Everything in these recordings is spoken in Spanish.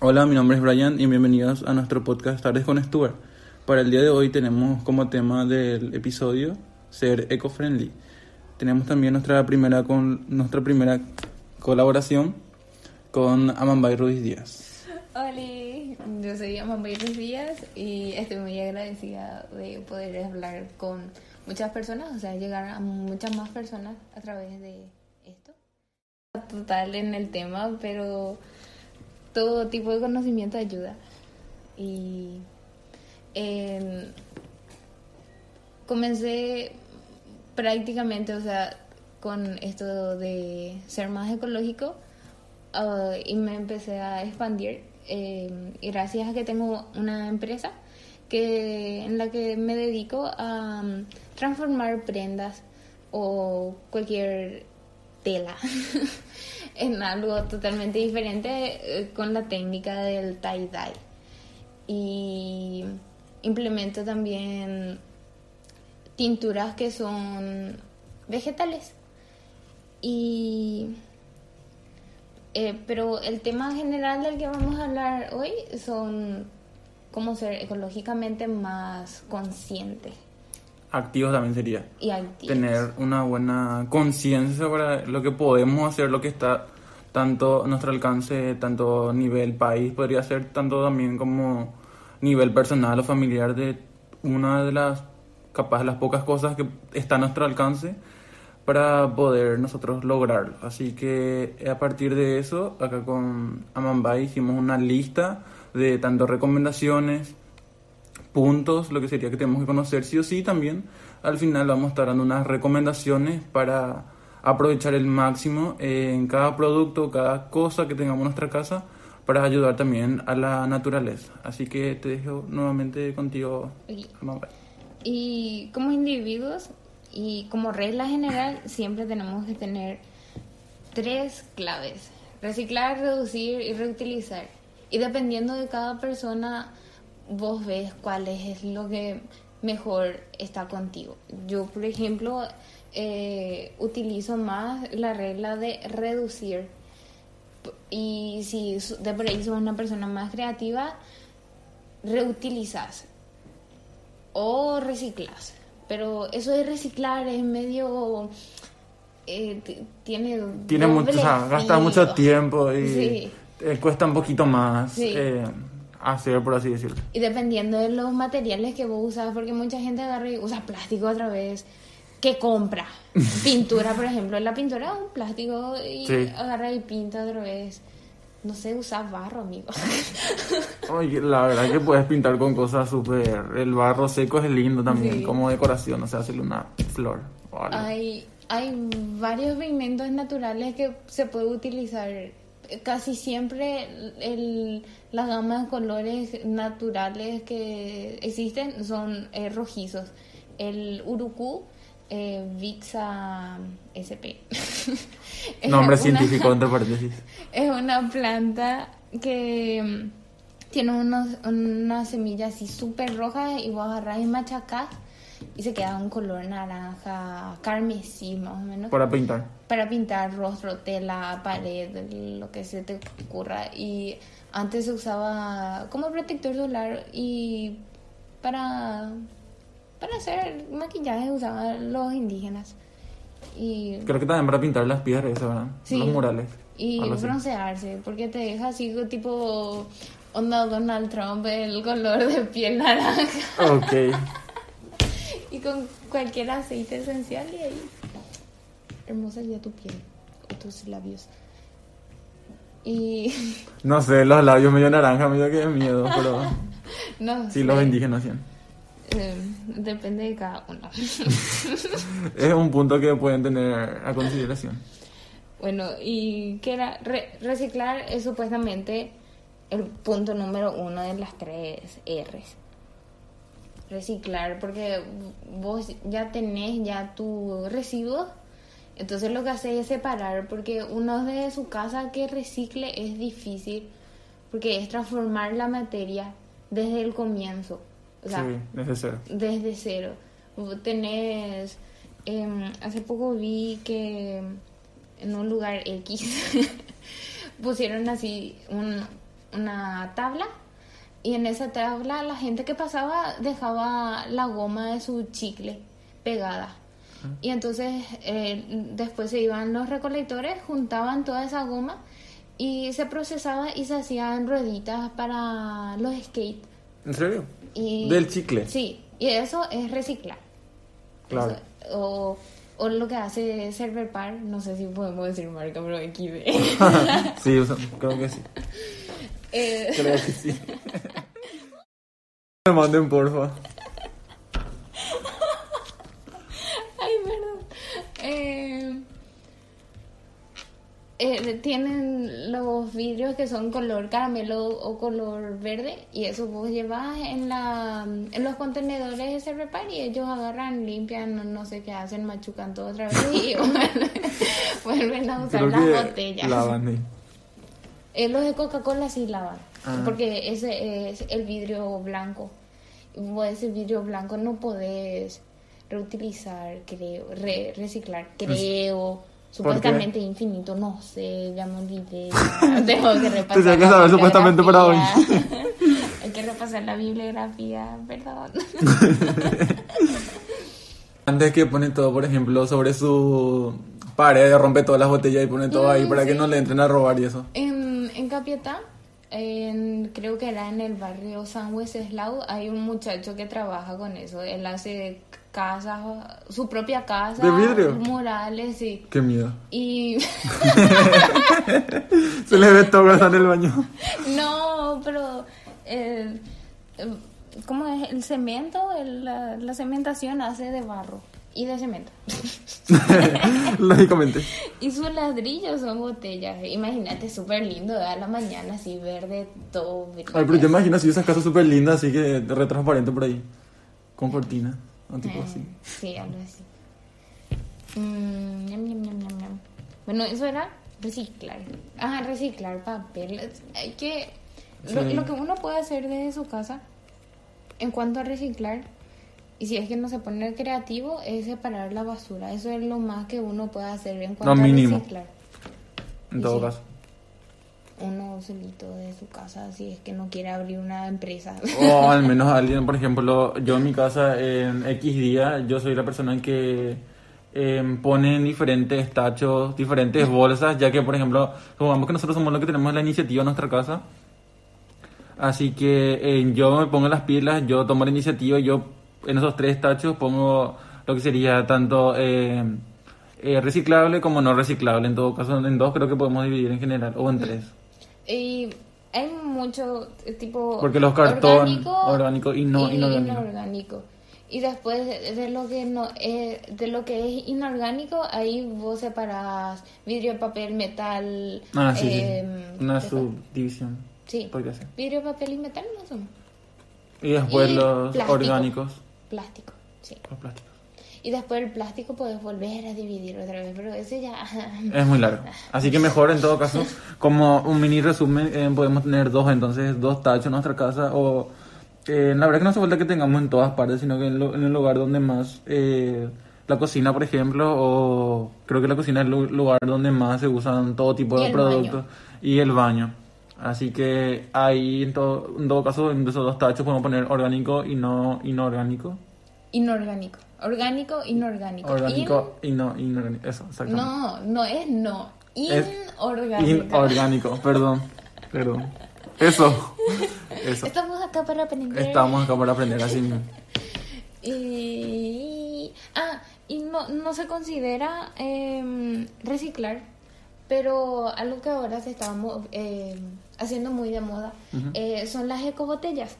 Hola, mi nombre es Brian y bienvenidos a nuestro podcast Tardes con Stuart. Para el día de hoy tenemos como tema del episodio ser eco-friendly. Tenemos también nuestra primera, con, nuestra primera colaboración con Amambay Ruiz Díaz. Hola, yo soy Amambay Ruiz Díaz y estoy muy agradecida de poder hablar con muchas personas, o sea, llegar a muchas más personas a través de esto. Total en el tema, pero todo tipo de conocimiento ayuda. Y comencé prácticamente, o sea, con esto de ser más ecológico uh, y me empecé a expandir. Em, y gracias a que tengo una empresa que en la que me dedico a um, transformar prendas o cualquier tela en algo totalmente diferente eh, con la técnica del tie-dye. Y implemento también tinturas que son vegetales. Y eh, pero el tema general del que vamos a hablar hoy son cómo ser ecológicamente más consciente. Activos también sería. Y activos. Tener una buena conciencia sobre lo que podemos hacer, lo que está tanto a nuestro alcance, tanto nivel país, podría ser tanto también como nivel personal o familiar de una de las capaz las pocas cosas que está a nuestro alcance para poder nosotros lograrlo. Así que a partir de eso, acá con Amambay hicimos una lista de tanto recomendaciones, puntos, lo que sería que tenemos que conocer sí o sí también. Al final vamos a estar dando unas recomendaciones para aprovechar el máximo en cada producto, cada cosa que tengamos en nuestra casa para ayudar también a la naturaleza. Así que te dejo nuevamente contigo, Amambay. Y como individuos y como regla general siempre tenemos que tener tres claves. Reciclar, reducir y reutilizar. Y dependiendo de cada persona, vos ves cuál es lo que mejor está contigo. Yo, por ejemplo, eh, utilizo más la regla de reducir. Y si de por ahí sos una persona más creativa, reutilizas o reciclas. Pero eso de reciclar es medio... Eh, tiene tiene mucho, o sea, gasta mucho tiempo y cuesta un poquito más eh, hacer, por así decirlo. Y dependiendo de los materiales que vos usas, porque mucha gente agarra y usa plástico otra vez, que compra pintura, por ejemplo, la pintura es un plástico y agarra y pinta otra vez. No sé usar barro, amigo. Oye, la verdad que puedes pintar con cosas súper... El barro seco es lindo también, como decoración, o sea, hacerle una flor. Hay, hay varios pigmentos naturales que se puede utilizar. Casi siempre el, las gamas de colores naturales que existen son eh, rojizos. El urucú eh, Vixa SP. Nombre científico, entre paréntesis. Es una planta que mm, tiene unos, unas semillas así súper rojas y vos agarrás y machacás y se queda un color naranja, carmesí más o menos. Para pintar. Para pintar rostro, tela, pared, lo que se te ocurra. Y antes se usaba como protector solar y para para hacer maquillaje usaban los indígenas. Y... Creo que también para pintar las piedras, ¿verdad? Los murales. Y broncearse, porque te deja así tipo onda Donald Trump, el color de piel naranja. Ok. y con cualquier aceite esencial y ahí. Hermosa ya tu piel o tus labios. Y. No sé, los labios medio naranja, medio que miedo, pero. no. Sí, los indígenas hacían. Eh, depende de cada uno. es un punto que pueden tener a consideración. Bueno, y que era reciclar es supuestamente el punto número uno de las tres R's. Reciclar, porque vos ya tenés ya tu residuo, entonces lo que hace es separar, porque uno de su casa que recicle es difícil, porque es transformar la materia desde el comienzo sí, desde cero. Desde cero. Tenés, em, hace poco vi que en un lugar X pusieron así un, una tabla y en esa tabla la gente que pasaba dejaba la goma de su chicle pegada. Y entonces eh, después se iban los recolectores, juntaban toda esa goma y se procesaba y se hacían rueditas para los skate. ¿En serio? Y, Del chicle. Sí, y eso es reciclar. Claro. Eso- o, o lo que hace Server Par, no sé si podemos decir marca, pero XD. sí, o sea, creo que sí. Eh, Creo que sí. Me manden, porfa. Ay, perdón. Eh, eh, tienen los vidrios que son color caramelo o color verde y eso vos llevas en la en los contenedores de Cervepar y ellos agarran, limpian, no, no sé qué hacen, machucan todo otra vez y vuelven, vuelven a usar Creo las que botellas. lavan ahí. Eh, los de Coca-Cola sí lavan, Ah. porque ese es el vidrio blanco. Vos ese vidrio blanco no podés reutilizar, creo, re- reciclar, creo. Supuestamente infinito, no sé, ya me olvidé. Tengo que repasar. Tendría que saber supuestamente para hoy. Hay que repasar la bibliografía, perdón. Antes que pone todo, por ejemplo, sobre su pared, rompe todas las botellas y pone todo ahí Mm, para que sí. no le entren a robar y eso. En, en Capiatá, en- creo que era en el barrio San Wenceslao, hay un muchacho que trabaja con eso. Él hace casas, su propia casa. ¿De vidrio? Murales, sí. Qué miedo. Y Se le ve todo en el baño. no, pero eh, eh, ¿cómo es? El cemento, el- la, la cementación hace de barro y de cemento. Lógicamente. Y sus ladrillos son botellas. Imagínate, súper lindo, ¿verdad? a la mañana así verde, todo. Ay, pero yo imagino así esas casas súper lindas, así que re transparente por ahí. Con cortina. O tipo Eh, así. Sí, algo así. Mm. Bueno, eso era reciclar. Ah, reciclar papel. Hay que... Lo que uno puede hacer desde su casa en cuanto a reciclar, y si es que no se pone creativo, es separar la basura. Eso es lo más que uno puede hacer en cuanto mínimo. a reciclar. En Y todo sí. caso. Uno solito de su casa, si es que no quiere abrir una empresa. O al menos alguien, por ejemplo, yo en mi casa en X día, yo soy la persona que eh, pone en diferentes tachos, diferentes bolsas, ya que, por ejemplo, supongamos que nosotros somos los que tenemos la iniciativa en nuestra casa. Así que eh, yo me pongo las pilas, yo tomo la iniciativa, yo en esos tres tachos pongo lo que sería tanto eh, eh, reciclable como no reciclable. En todo caso, en dos creo que podemos dividir en general, o en tres. Y hay mucho tipo Porque los cartón orgánico, orgánico y no y inorgánico. inorgánico. Y después de, lo que no eh, de lo que es inorgánico, ahí vos separás vidrio, papel, metal. Ah, sí, em, sí. Una ¿qué subdivisión. Sí. Podría ser. Vidrio, papel y metal no son. Y después Y los plástico. orgánicos. Plástico, sí. Los plásticos. Y después el plástico puedes volver a dividir otra vez, pero ese ya... Es muy largo. Así que mejor en todo caso, como un mini resumen, eh, podemos tener dos, entonces, dos tachos en nuestra casa. O eh, la verdad que no hace falta que tengamos en todas partes, sino que en, lo- en el lugar donde más. eh, la cocina, por ejemplo, o creo que la cocina es el lu- lugar donde más se usan todo tipo de productos. baño. Y el baño. Así que ahí, en todo, en todo caso, en esos dos tachos podemos poner orgánico y no inorgánico. Inorgánico. Orgánico, inorgánico. Orgánico y no inorgánico. Eso, In- exactamente. No, no es no. Inorgánico. Inorgánico, perdón. Perdón. Eso. Eso. Estamos acá para aprender. Estamos acá para aprender así mismo. Y, ah, y no, no se considera em, reciclar, pero algo que ahora se está em, haciendo muy de moda eh, son las ecobotellas.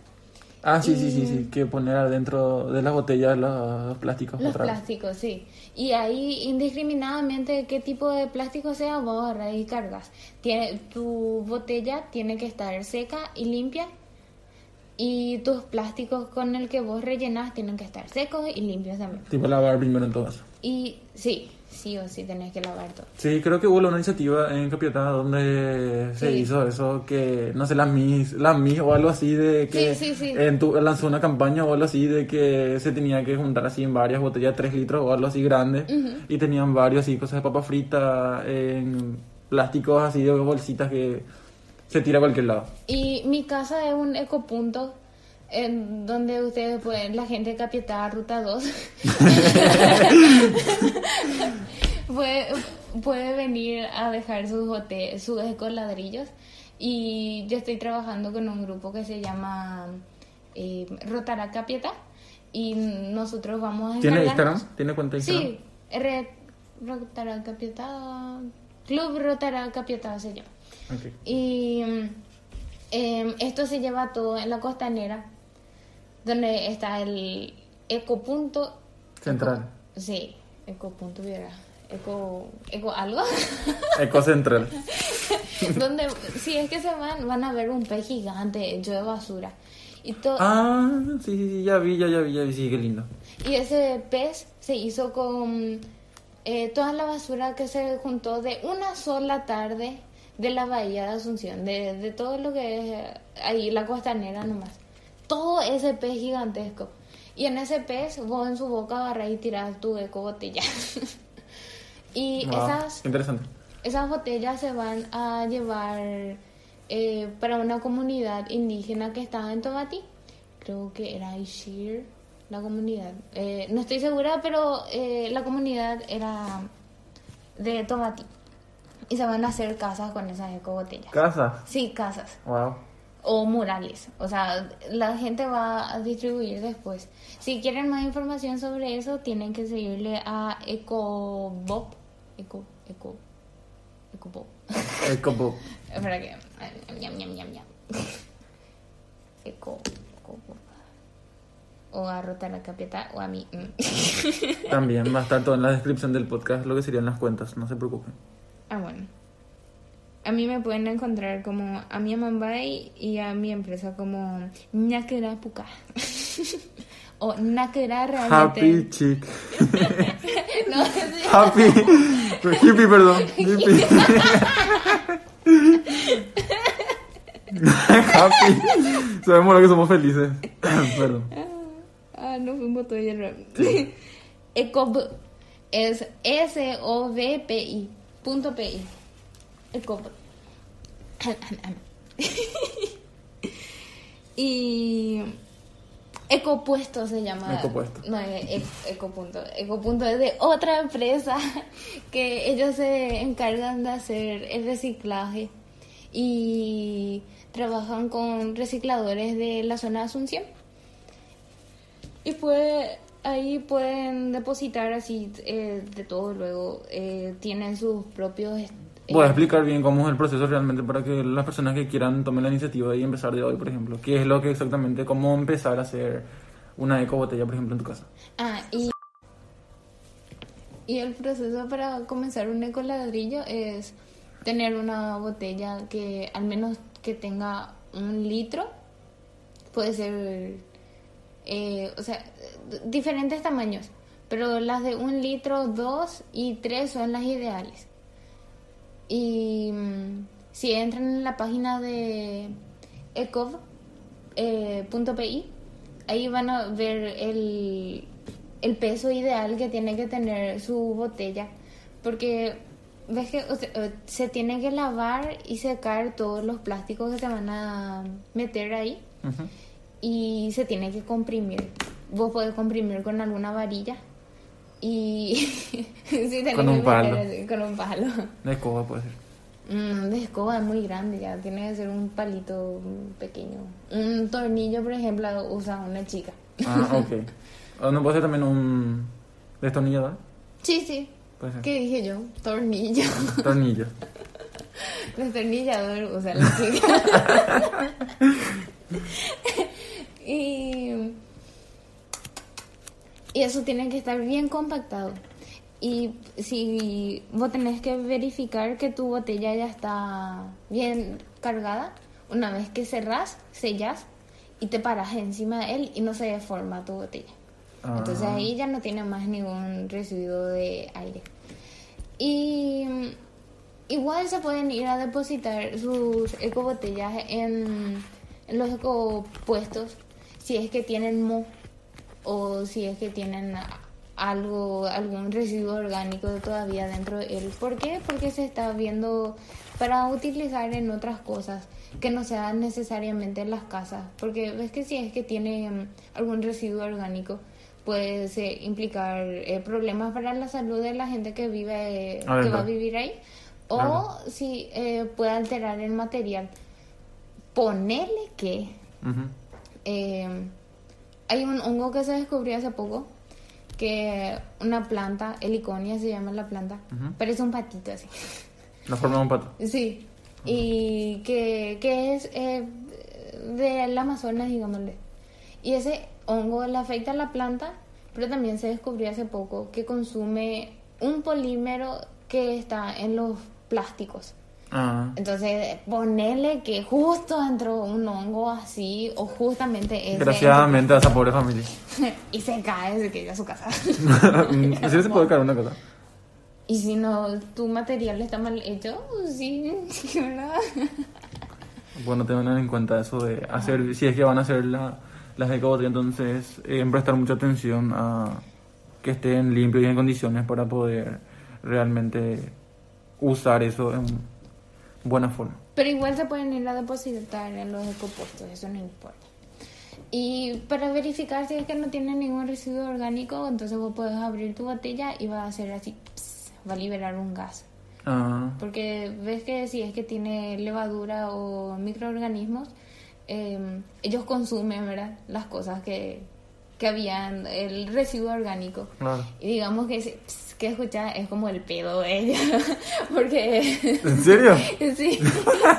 Ah, sí, sí, sí, sí. Que poner adentro de las botellas los, los plásticos. Los plásticos, sí. Y ahí indiscriminadamente qué tipo de plástico sea, vos agarras y cargas. Tiene, tu botella tiene que estar seca y limpia. Y tus plásticos con el que vos rellenas tienen que estar secos y limpios también. Tipo lavar primero en todo caso. Y sí, sí o sí tenés que lavar todo. Sí, creo que hubo una iniciativa en Capiatá donde se hizo eso, que no sé, las mis, las mis o algo así de que Sí, sí, sí. En tu, lanzó una campaña o algo así de que se tenía que juntar así en varias botellas, 3 litros o algo así grande y tenían varios así, cosas de papa frita en plásticos así de bolsitas que Se tira a cualquier lado. Y mi casa es un ecopunto en donde ustedes pueden, la gente de Capital, Ruta 2, puede, puede venir a dejar sus, bote- sus ecoladrillos. Y yo estoy trabajando con un grupo que se llama eh, Rotara Capieta. Y nosotros vamos a ¿Tiene Instagram? ¿Tiene cuenta de Instagram? Sí, R Rotara Capieta, Club Rotara Capieta se llama. Y em, esto se lleva todo en la costanera, donde está el ecopunto. Central. Sí, ecopunto, viera. Eco, eco algo. Eco Central. donde si es que se van, van a ver un pez gigante hecho de basura. Y, to- Ah, sí, sí, sí, ya vi, ya, ya vi, ya vi, sí, qué lindo. y ese pez se hizo con eh, toda la basura que se juntó de una sola tarde de la bahía de Asunción, de, de todo lo que es eh, ahí, la costanera nomás. Todo ese pez gigantesco. Y en ese pez, vos en su boca agarrás y tirás tu eco botella. y Wow, esas, Interesante. esas botellas se van a llevar eh, para una comunidad indígena que estaba en Tomatí. Creo que era Ishir, la comunidad. Eh, no estoy segura, pero eh, la comunidad era de Tomatí. Y se van a hacer casas con esas ecobotellas. Casa. Sí, casas. Wow. O murales. O sea, la gente va a distribuir después. Si quieren más información sobre eso, tienen que seguirle a EcoBob. Eco, Eco, EcoBob. Eco Espera que. Ñam, ñam, ñam, ñam. Eco, EcoBob. O a Rotara Capieta o a mí. También va a estar todo en la descripción del podcast, lo que serían las cuentas, no se preocupen. Ah, bueno. A mí me pueden encontrar como a mi Mumbai y a mi empresa como Ñakera Puka. o Nakera realmente. Happy chick. No, sí. Happy. Hippie, perdón. Hippie. Happy. Sabemos lo que somos felices. perdón. Ah, no fuimos todo el error. Ecob es S-O-V-P-I. Punto P-I. Ecob. Y. Ecopuesto se llama. Ecopuesto. No, es e- Ecopunto. Ecopunto es de otra empresa que ellos se encargan de hacer el reciclaje y trabajan con recicladores de la zona de Asunción. Y pues ahí pueden depositar así eh, de todo luego. eh, tienen sus propios... Voy a explicar bien cómo es el proceso realmente para que las personas que quieran tomen la iniciativa y empezar de hoy, por ejemplo. ¿Qué es lo que exactamente, cómo empezar a hacer una eco botella, por ejemplo, en tu casa? Ah, y, y el proceso para comenzar un ecoladrillo es tener una botella que al menos que tenga un litro. Puede ser, eh, o sea, diferentes tamaños. Pero las de un litro, dos y tres son las ideales. Y mm, si entran en la página de ecov.pi, ahí van a ver el, el peso ideal que tiene que tener su botella. Porque ves que o sea, eh, se tiene que lavar y secar todos los plásticos que se van a meter ahí y se tiene que comprimir. Vos podés comprimir con alguna varilla y sí, Con un palo. así, con un palo. De escoba puede ser. Mm, de escoba es muy grande ya, tiene que ser un palito pequeño. Un tornillo, por ejemplo, usa una chica. Ah, ok. ¿O ¿No puede ser también un destornillador? Sí, sí. ¿Qué dije yo? Tornillo. Tornillo. Destornillador usa la chica. y, y eso tiene que estar bien compactado. Y si vos tenés que verificar que tu botella ya está bien cargada, una vez que cerrás, sellas y te paras encima de él y no se deforma tu botella. Entonces Ah. ahí ya no tiene más ningún residuo de aire. Y mm, igual se pueden ir a depositar sus ecobotellas en, en los ecopuestos si es que tienen mo o si es que tienen algo, algún residuo orgánico todavía dentro de él. ¿Por qué? Porque se está viendo para utilizar en otras cosas. que no sea necesariamente en las casas, porque ves que si es que tiene mm, algún residuo orgánico, puede eh, implicar eh, problemas para la salud de la gente que vive, que va a vivir ahí, o Claro. si eh, puede alterar el material. Ponele que eh, hay un hongo que se descubrió hace poco, que una planta, heliconia se llama la planta, Ujú. parece un patito así. La forma de un pato. Sí, y que, que es eh, del Amazonas, digámosle. Y ese hongo le afecta a la planta, pero también se descubrió hace poco que consume un polímero que está en los plásticos. Ah. Entonces, ponele que justo entró un hongo así, o justamente ese. Desgraciadamente a esa pobre familia. y se cae, se queda a su casa. Mm, sí se puede caer una cosa. y si no, tu material está mal hecho, sí, sí, ¿verdad? Bueno, tengan en cuenta eso de hacer, si es que van a hacer la, las ecobotellas, entonces eh, prestar mucha atención a que estén limpios y en condiciones para poder realmente usar eso en buena forma. Pero igual se pueden ir a depositar en los ecopuestos, eso no importa. Y para verificar si es que no tiene ningún residuo orgánico, entonces vos puedes abrir tu botella y va a hacer así, ps, va a liberar un gas. Ah, Porque ves que si es que tiene levadura o microorganismos, eh, ellos consumen, ¿verdad? Las cosas que, que habían, el residuo orgánico. Y digamos que, ese ps que escucha es como el pedo de ella. Porque... ¿En serio? Sí,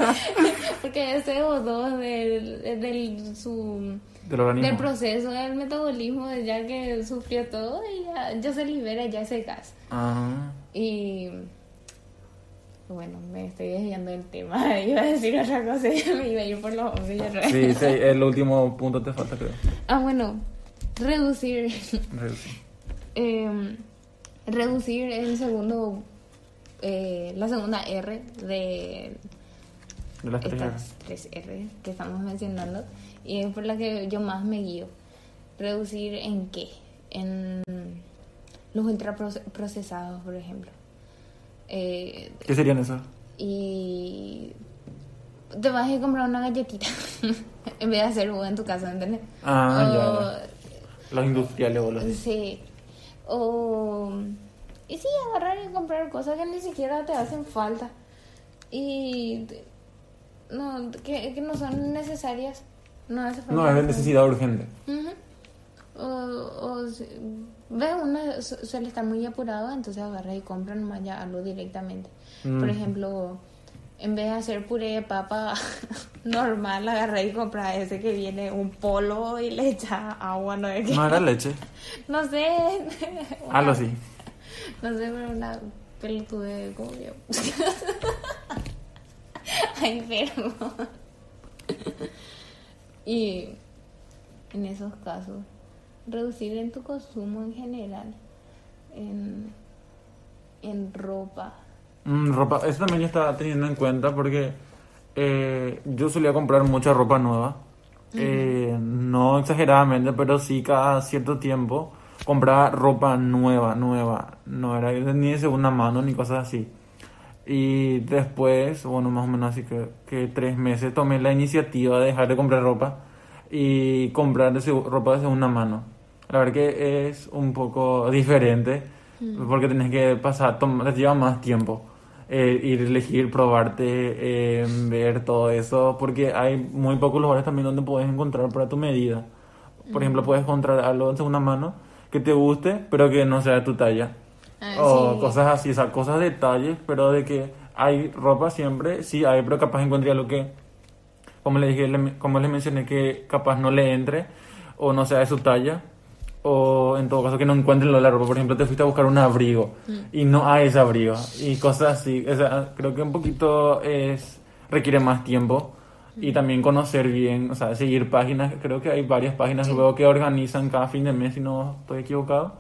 porque ese O2 del, del, su, Del del proceso, del metabolismo, ya que sufrió todo, y ya, ya se libera ya ese gas. Y bueno, me estoy desviando del tema, iba a decir otra cosa y me iba a ir por los hombres y otra vez. sí, sí, el último punto te falta, creo. Ah, bueno, reducir, Reducir. eh, reducir el segundo, eh, la segunda R de De las tres estas tres R que estamos mencionando y es por la que yo más me guío. ¿Reducir en qué? En los ultraprocesados, por ejemplo. Eh, ¿Qué serían esos? y te vas a comprar una galletita en vez de hacer vos en tu casa, ¿entendés? Ah, O- ya, ya. Los industriales o los... Sí. O. Y sí, agarrar y comprar cosas que ni siquiera te hacen falta. Y. No, que, que no son necesarias. No hace falta. No, es necesidad urgente. Ujú. O, o ves, uno su- suele estar muy apurado, entonces agarra y compra nomás ya algo directamente. Mm. Por ejemplo, en vez de hacer puré de papa normal, agarra y compra ese que viene un polo y le echa agua, no sé qué. No era leche. No sé. Algo así. No sé, pero una pelotude como yo. Ay, pero. y en esos casos, reducir en tu consumo en general. En, en ropa. Mm, ropa, eso también yo estaba teniendo en cuenta porque eh, yo solía comprar mucha ropa nueva. Eh, no exageradamente, pero sí cada cierto tiempo compraba ropa nueva, nueva. No era ni de segunda mano ni cosas así. Y después, bueno, más o menos así que, que tres meses tomé la iniciativa de dejar de comprar ropa y comprar de ropa de segunda mano. La verdad que es un poco diferente porque tenés que pasar, te lleva más tiempo eh, ir, elegir, probarte, eh, ver todo eso, porque hay muy pocos lugares también donde puedes encontrar para tu medida. Por ejemplo, puedes encontrar algo de segunda mano que te guste, pero que no sea de tu talla. Ah, o sí. cosas así, o sea, cosas detalles, pero de que hay ropa siempre, sí hay, pero capaz encontré algo que, como le dije, le- como les mencioné, que capaz no le entre o no sea de su talla, o en todo caso que no encuentren la ropa. Por ejemplo, te fuiste a buscar un abrigo y no hay ese abrigo y cosas así. O sea, creo que un poquito es requiere más tiempo y también conocer bien, o sea, seguir páginas. Creo que hay varias páginas Sí. luego que organizan cada fin de mes, si no estoy equivocado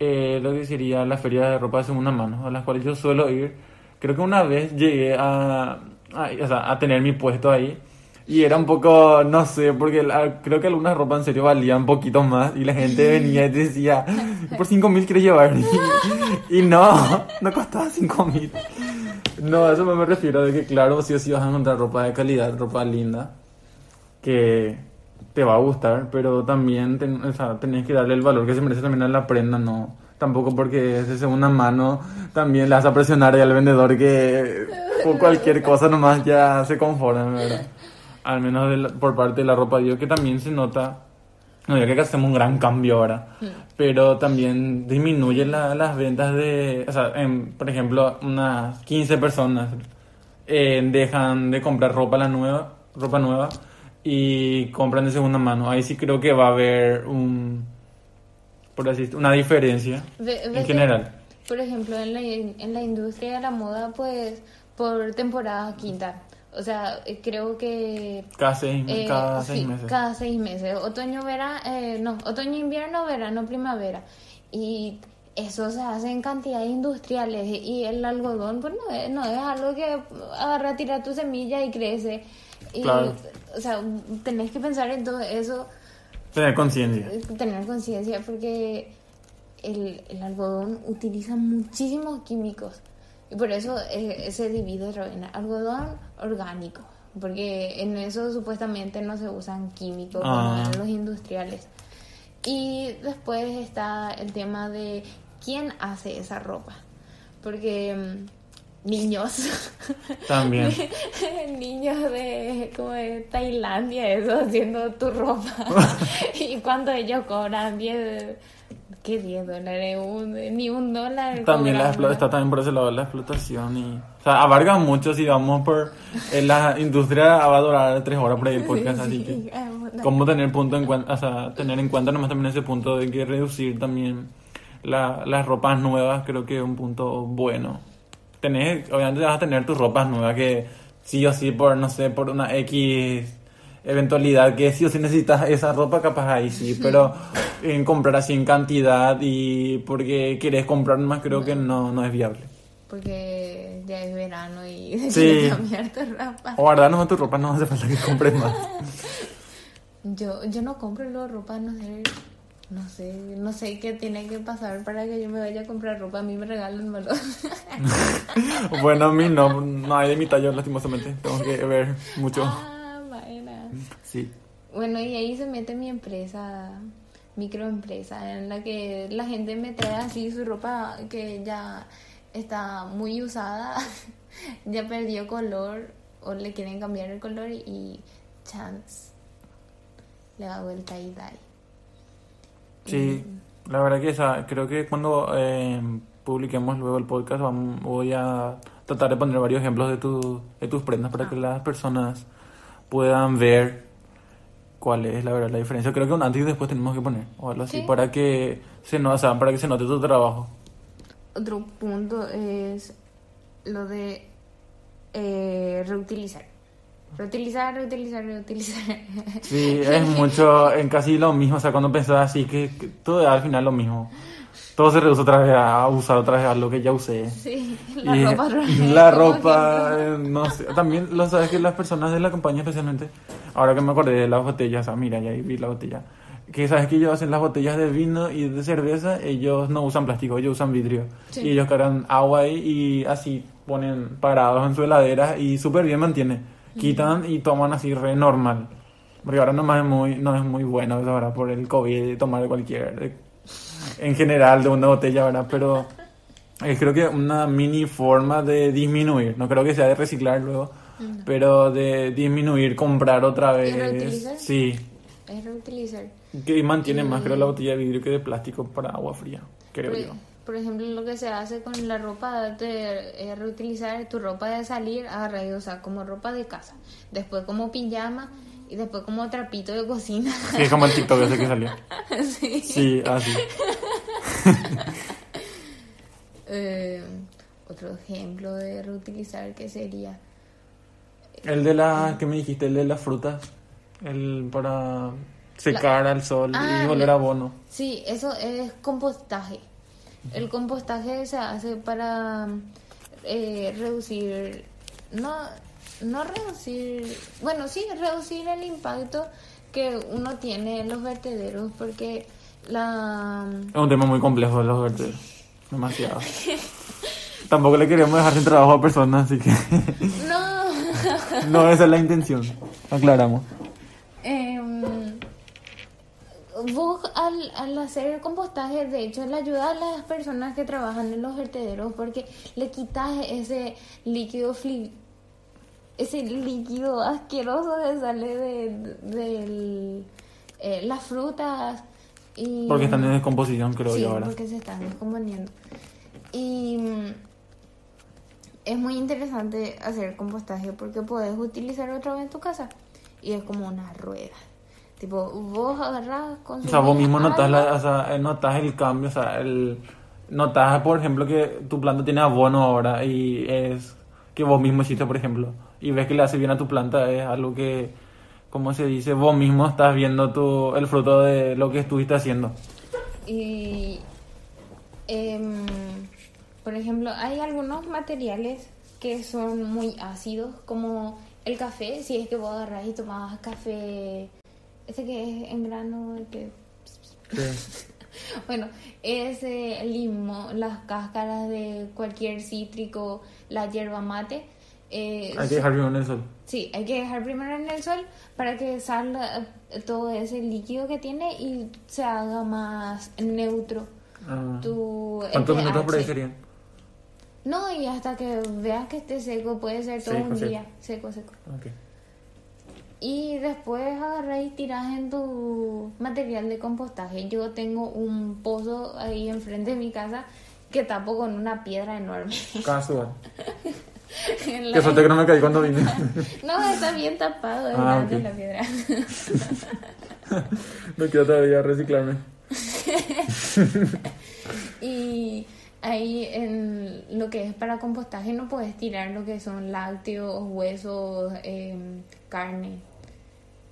eh, lo que sería la feria de ropa de segunda mano, a las cuales yo suelo ir. Creo que una vez llegué a, a, o sea, a tener mi puesto ahí y era un poco, no sé, porque creo que algunas ropas en serio valían poquito más y la gente venía y decía, por 5 mil quieres llevar. Y, no, no costaba 5 mil. No, a eso me refiero de que claro, sí o sí vas a encontrar ropa de calidad, ropa linda, que te va a gustar, pero también ten- o que darle el valor que se merece también a la prenda, no. Tampoco porque es de segunda mano, también le vas a presionar al vendedor que por cualquier cosa nomás ya se conforman, ¿verdad? Al menos de la- por parte de la ropa Dios, que también se nota, no digo que hacemos un gran cambio ahora, pero también disminuye la- las ventas de, o sea, en, por ejemplo, unas 15 personas eh, dejan de comprar ropa la nueva, ropa nueva y compran de segunda mano. Ahí sí creo que va a haber un, por así una diferencia Ve- en que, general. Por ejemplo, en la, en la industria de la moda, pues por temporada quinta. O sea, eh, creo que Cada seis, Eh, cada sí, seis meses. Cada seis meses. Otoño, verano, no, otoño, invierno, verano, primavera. Y eso se hace en cantidades industriales. Y el algodón, pues no es, no es algo que agarra, tira tu semilla y crece. Y, Claro. O sea, tenés que pensar en todo eso, Tener conciencia. eh, tener conciencia, porque el, el algodón utiliza muchísimos químicos. Y por eso eh, se divide en algodón orgánico. Porque en eso supuestamente no se usan químicos Ah. como en los industriales. Y después está el tema de quién hace esa ropa. Porque mm, niños. También. niños de como de Tailandia eso haciendo tu ropa y cuando ellos cobran 10 ¿qué 10 dólares? Un- ni un dólar También la está también por ese lado la explotación y... O sea, abarca mucho si vamos por... En la industria va a durar tres horas por ahí el podcast, así que... cómo tener punto en cuenta, o sea, tener en cuenta nomás también ese punto de que reducir también la- las ropas nuevas creo que es un punto bueno. Tenés, obviamente vas a tener tus ropas nuevas que sí o sí por, no sé, por una X eventualidad que sí o sí necesitas esa ropa, capaz ahí sí, pero en comprar así en cantidad y porque quieres comprar más creo que no, no es viable. porque ya es verano y Sí. cambiar tu ropa O guardar nomás tu ropa, no hace falta que compres más. yo, yo no compro luego ropa no sé no sé, no sé qué tiene que pasar para que yo me vaya a comprar ropa. A mí me regalan valor. Bueno, a mí no, no hay de mi talla, lastimosamente. Tengo que ver mucho. ah. Bueno, y ahí se mete mi empresa, microempresa, en la que la gente me trae así su ropa que ya está muy usada, ya perdió color o le quieren cambiar el color y chance le hago el tie-dye. Sí, la verdad que esa, creo que cuando eh, publiquemos luego el podcast voy a tratar de poner varios ejemplos de, tu, de tus prendas para que las personas puedan ver cuál es la verdad la diferencia. Creo que un antes y después tenemos que poner o algo así Sí. para que se no, o sea, para que se note tu trabajo. Otro punto es lo de eh, reutilizar. Reutilizar, reutilizar, reutilizar. Sí, es mucho, en casi lo mismo, o sea, cuando pensás así, que, que todo es al final lo mismo. Todo se reduce otra vez a usar otra vez algo que ya usé. Sí, la Y ropa. la ropa, eh, no sé. También lo sabes que las personas de la compañía, especialmente, ahora que me acordé de las botellas, mira, ya vi la botella. Que sabes que ellos hacen las botellas de vino y de cerveza, ellos no usan plástico, ellos usan vidrio. Sí. Y ellos cargan agua ahí y así ponen parados en su heladera y súper bien mantiene. Quitan y toman así re normal. Porque ahora nomás es muy, no es muy bueno eso ahora por el COVID tomar cualquier, en general de una botella, ¿verdad? Pero eh, creo que una mini forma de disminuir, no creo que sea de reciclar luego, pero de disminuir, comprar otra vez. reutilizar? Sí, Es reutilizar. que mantiene más creo la botella de vidrio que de plástico para agua fría, creo Por, yo. por ejemplo, lo que se hace con la ropa de eh, reutilizar tu ropa de salir, agarrar y usar como ropa de casa, después como pijama y después como trapito de cocina. Sí, es como el TikTok ese que salió. sí. Sí, así. Eh, otro ejemplo de reutilizar que sería El de la que me dijiste, el de las frutas, el para secar al sol Ah, y volver la- abono. Sí, eso es compostaje. El compostaje se hace para eh, reducir, no, no reducir, bueno, sí, reducir el impacto que uno tiene en los vertederos, porque la... Es un tema muy complejo de los vertederos. Demasiado. Tampoco le queremos dejar sin trabajo a personas, así que No. no esa es la intención. Aclaramos. Em, vos al, al hacer el compostaje, de hecho, le ayuda a las personas que trabajan en los vertederos porque le quitas ese líquido fli- ese líquido asqueroso que sale de, de eh, las frutas y Porque están en descomposición, creo sí, yo ahora. porque se están descomponiendo. Y mm, es muy interesante hacer compostaje porque puedes utilizar otra vez en tu casa. Y es como una rueda. Tipo, vos agarrás con O sea, vos mismo notas, la, o sea, eh, notas el cambio, o sea, el, notas, por ejemplo, que tu planta tiene abono ahora y es que vos mismo hiciste, por ejemplo, y ves que le hace bien a tu planta, es algo que, como se dice, vos mismo estás viendo tu, el fruto de lo que estuviste haciendo. Y, em, por ejemplo, hay algunos materiales que son muy ácidos, como el café, si es que vos agarrás y tomás café, ese que es en grano, el que Bueno, ese limón, las cáscaras de cualquier cítrico, la hierba mate. Eh, Hay que dejar primero en el sol. Sí, hay que dejar primero en el sol para que salga eh, todo ese líquido que tiene y se haga más neutro. Ah. Tu ¿Cuántos pH. minutos por ahí serían? No, y hasta que veas que esté seco, puede ser todo Seco, un seco. día, seco, seco. Y después agarras y tiras en tu material de compostaje. Yo tengo un pozo ahí enfrente de mi casa que tapo con una piedra enorme. Casual. En la- Qué suerte que no me caí cuando vine. No, está bien tapado, es Ah, grande ok. la piedra. no quiero todavía reciclarme. Y ahí en lo que es para compostaje no puedes tirar lo que son lácteos, huesos, em, carne,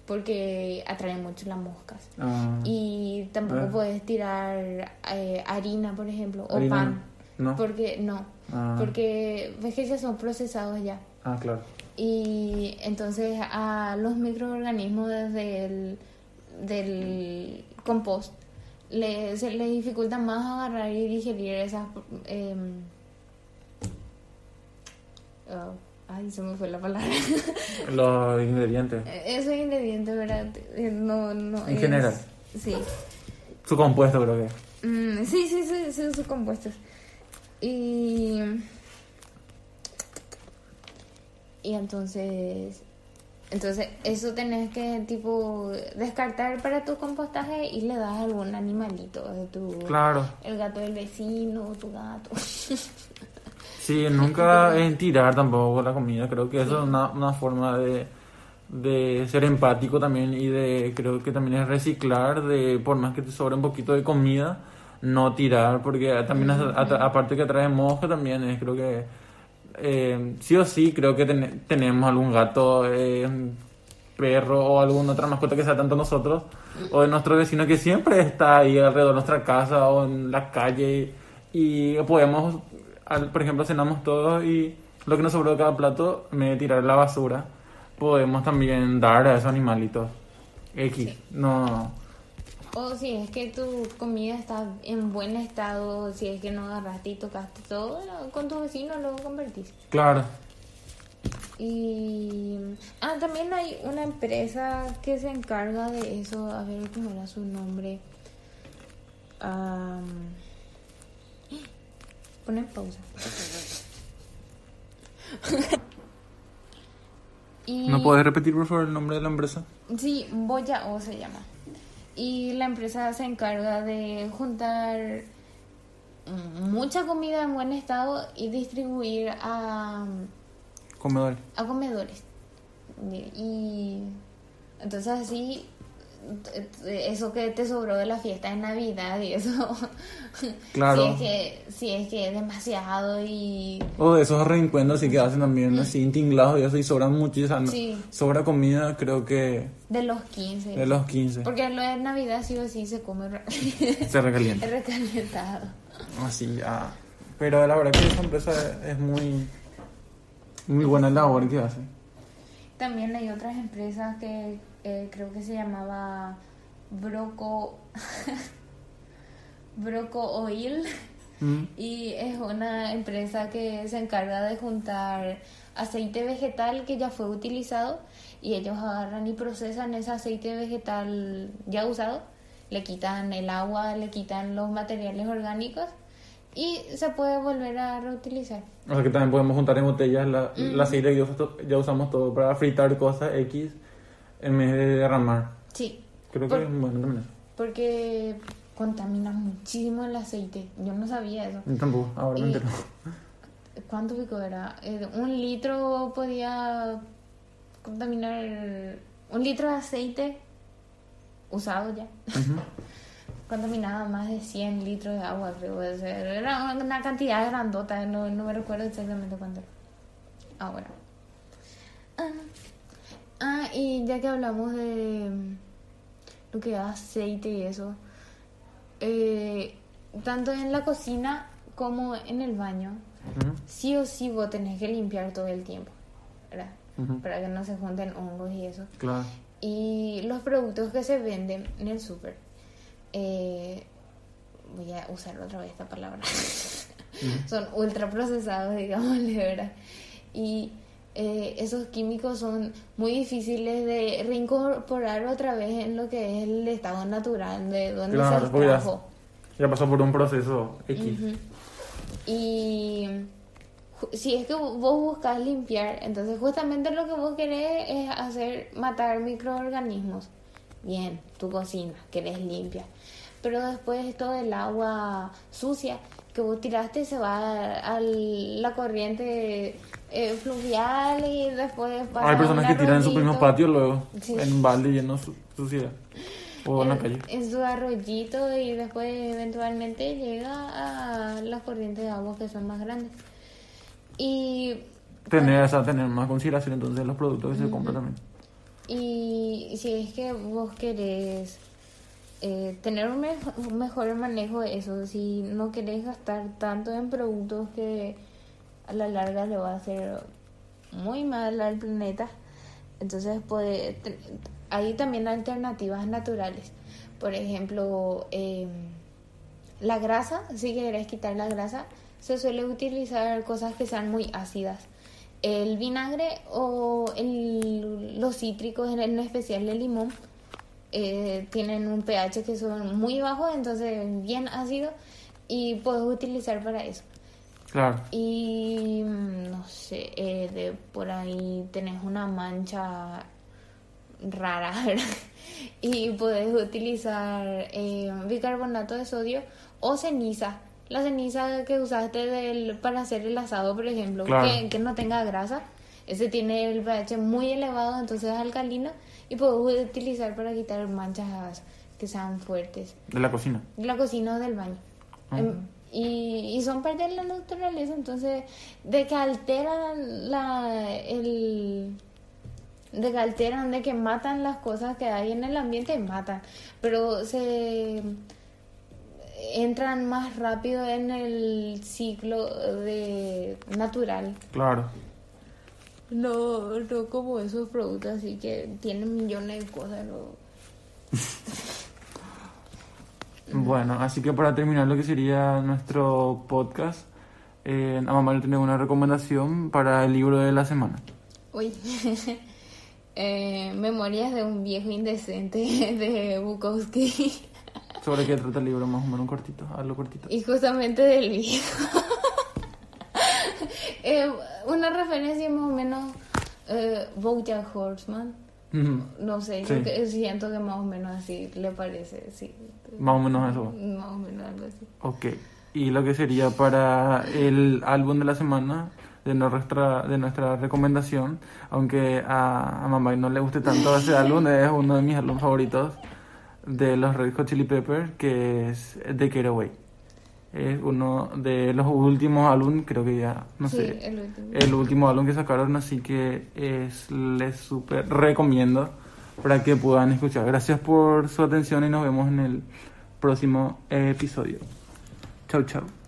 porque atraen mucho las moscas. Ah. Y tampoco Ah. puedes tirar eh, harina, por ejemplo, o Harina pan. No. Porque no, Ah. porque ves que ya son procesados ya. Ah, claro. Y entonces a los microorganismos del, del compost le, se les dificulta más agarrar y digerir esas... em, oh, ay, se me fue la palabra. Los ingredientes. Esos ingredientes, ¿verdad? Eh, No, no En es- general. Sí. Su compuesto, creo que. Mm, sí, sí, sí, sí, sus compuestos. Y. Y entonces. Entonces, eso tenés que, tipo, descartar para tu compostaje y le das algún animalito de tu. Claro. El gato del vecino, tu gato. Sí, nunca es tirar tampoco la comida. Creo que eso es una, una forma de, de ser empático también y de, creo que también es reciclar, de por más que te sobre un poquito de comida, no tirar, porque también, a- a- aparte que trae mosca, también es, creo que, eh, sí o sí, creo que ten- tenemos algún gato, eh, un perro o alguna otra mascota que sea tanto nosotros o de nuestro vecino que siempre está ahí alrededor de nuestra casa o en la calle y podemos, al- por ejemplo, cenamos todos y lo que nos sobró de cada plato, en vez de tirar la basura, podemos también dar a esos animalitos. X, no. O si es que tu comida está en buen estado, si es que no agarraste y tocaste todo, con tu vecino lo convertís. Claro. Y ah, también hay una empresa que se encarga de eso. A ver cómo era su nombre. Am, Pon en pausa. y, ¿No puedes repetir, por favor, el nombre de la empresa? Sí, Boya O se llama. Y la empresa se encarga de juntar mucha comida en buen estado y distribuir a Comedor. a comedores. Y entonces así, eso que te sobró de la fiesta de Navidad y eso, Claro. si, es que, si es que es demasiado y... O de esos reencuentros sí que hacen también así tinglados y eso y sobran no- Sí. Sobra comida, creo que De los 15. de los 15. Porque lo de Navidad sí o sí se come Se recalienta. recalentado. Así, ah. Pero la verdad que esa empresa es muy, muy buena labor que hace. También hay otras empresas que eh, creo que se llamaba Broco Broco Oil Mm. Y es una empresa que se encarga de juntar aceite vegetal que ya fue utilizado y ellos agarran y procesan ese aceite vegetal ya usado, le quitan el agua, le quitan los materiales orgánicos y se puede volver a reutilizar. O sea que también podemos juntar en botellas la, el aceite que ya usamos todo para fritar cosas X en vez de derramar. Sí, Creo Por- que es bueno también. porque contamina muchísimo el aceite. Yo no sabía eso. Yo tampoco, ahora me Y- entero. ¿Cuánto pico era? Eh, un litro podía contaminar un litro de aceite usado ya. Contaminaba más de 100 litros de agua, creo. era una cantidad grandota, no, no me recuerdo exactamente cuánto. Ahora. Ah, ah, y ya que hablamos de mm, lo que es aceite y eso, eh, tanto en la cocina como en el baño, Ujú. sí o sí vos tenés que limpiar todo el tiempo, ¿verdad? Ujú. Para que no se junten hongos y eso. Claro. Y los productos que se venden en el súper, eh, voy a usar otra vez esta palabra, son ultra procesados, digamos, ¿verdad? Y eh, esos químicos son muy difíciles de reincorporar otra vez en lo que es el estado natural de donde Claro, se ya- extrajo. Ya pasó por un proceso X. Y si es que vos buscas limpiar, entonces justamente lo que vos querés es hacer matar microorganismos. Bien, tu cocina, querés limpia. Pero después todo el agua sucia que vos tiraste se va a la corriente eh, fluvial y después pasa Hay personas que tiran en su mismo patio luego, Sí. en un balde lleno su- suciedad. O en la en, calle. en su arroyito y después eventualmente llega a las corrientes de agua que son más grandes. Y, Tener, o sea, tener más consideración entonces de los productos que se compran también. y si es que vos querés eh, tener un mejor manejo de eso, si no querés gastar tanto en productos que la larga le va a hacer muy mal al planeta, entonces puede, hay también alternativas naturales. Por ejemplo, em, la grasa, si querés quitar la grasa, se suele utilizar cosas que sean muy ácidas. El vinagre o el- los cítricos, en, especial el limón, eh, tienen un pH que son muy bajos, entonces bien ácido, y puedes utilizar para eso. Claro. Y mm, no sé, eh, de por ahí tenés una mancha rara. Y puedes utilizar eh, bicarbonato de sodio o ceniza. La ceniza que usaste del, para hacer el asado, por ejemplo, Claro. que, que no tenga grasa. Ese tiene el pH muy elevado, entonces es alcalino y puedes utilizar para quitar manchas que sean fuertes De la cocina. de la cocina o del baño. Ajá. Em, y, y son parte de la naturaleza, entonces, de que alteran la, el... De que alteran, de que matan las cosas que hay en el ambiente, matan. Pero se entran más rápido en el ciclo de natural. Claro. No, no como esos productos así que tienen millones de cosas. ¿no? Bueno, así que para terminar lo que sería nuestro podcast, eh, a mamá le tengo una recomendación para el libro de la semana. Uy. Eh, Memorias de un viejo indecente de Bukowski. ¿Sobre qué trata el libro? Más o menos cortito, algo cortito. Y justamente del viejo. Eh, una referencia más o menos eh, Bojack Horseman. No sé, Sí. yo que- siento que más o menos así le parece, sí. Más o menos eso. Más o menos algo así. Ok. Y lo que sería para el álbum de la semana de nuestra, de nuestra recomendación, aunque a, a mamá no le guste tanto ese álbum, es uno de mis álbumes favoritos de los Red Hot Chili Peppers, que es The Getaway. Es uno de los últimos álbumes, creo que ya, no sí, sé, el último. el último álbum que sacaron, así que es, les súper recomiendo para que puedan escuchar. Gracias por su atención y nos vemos en el próximo episodio. Chau, chau.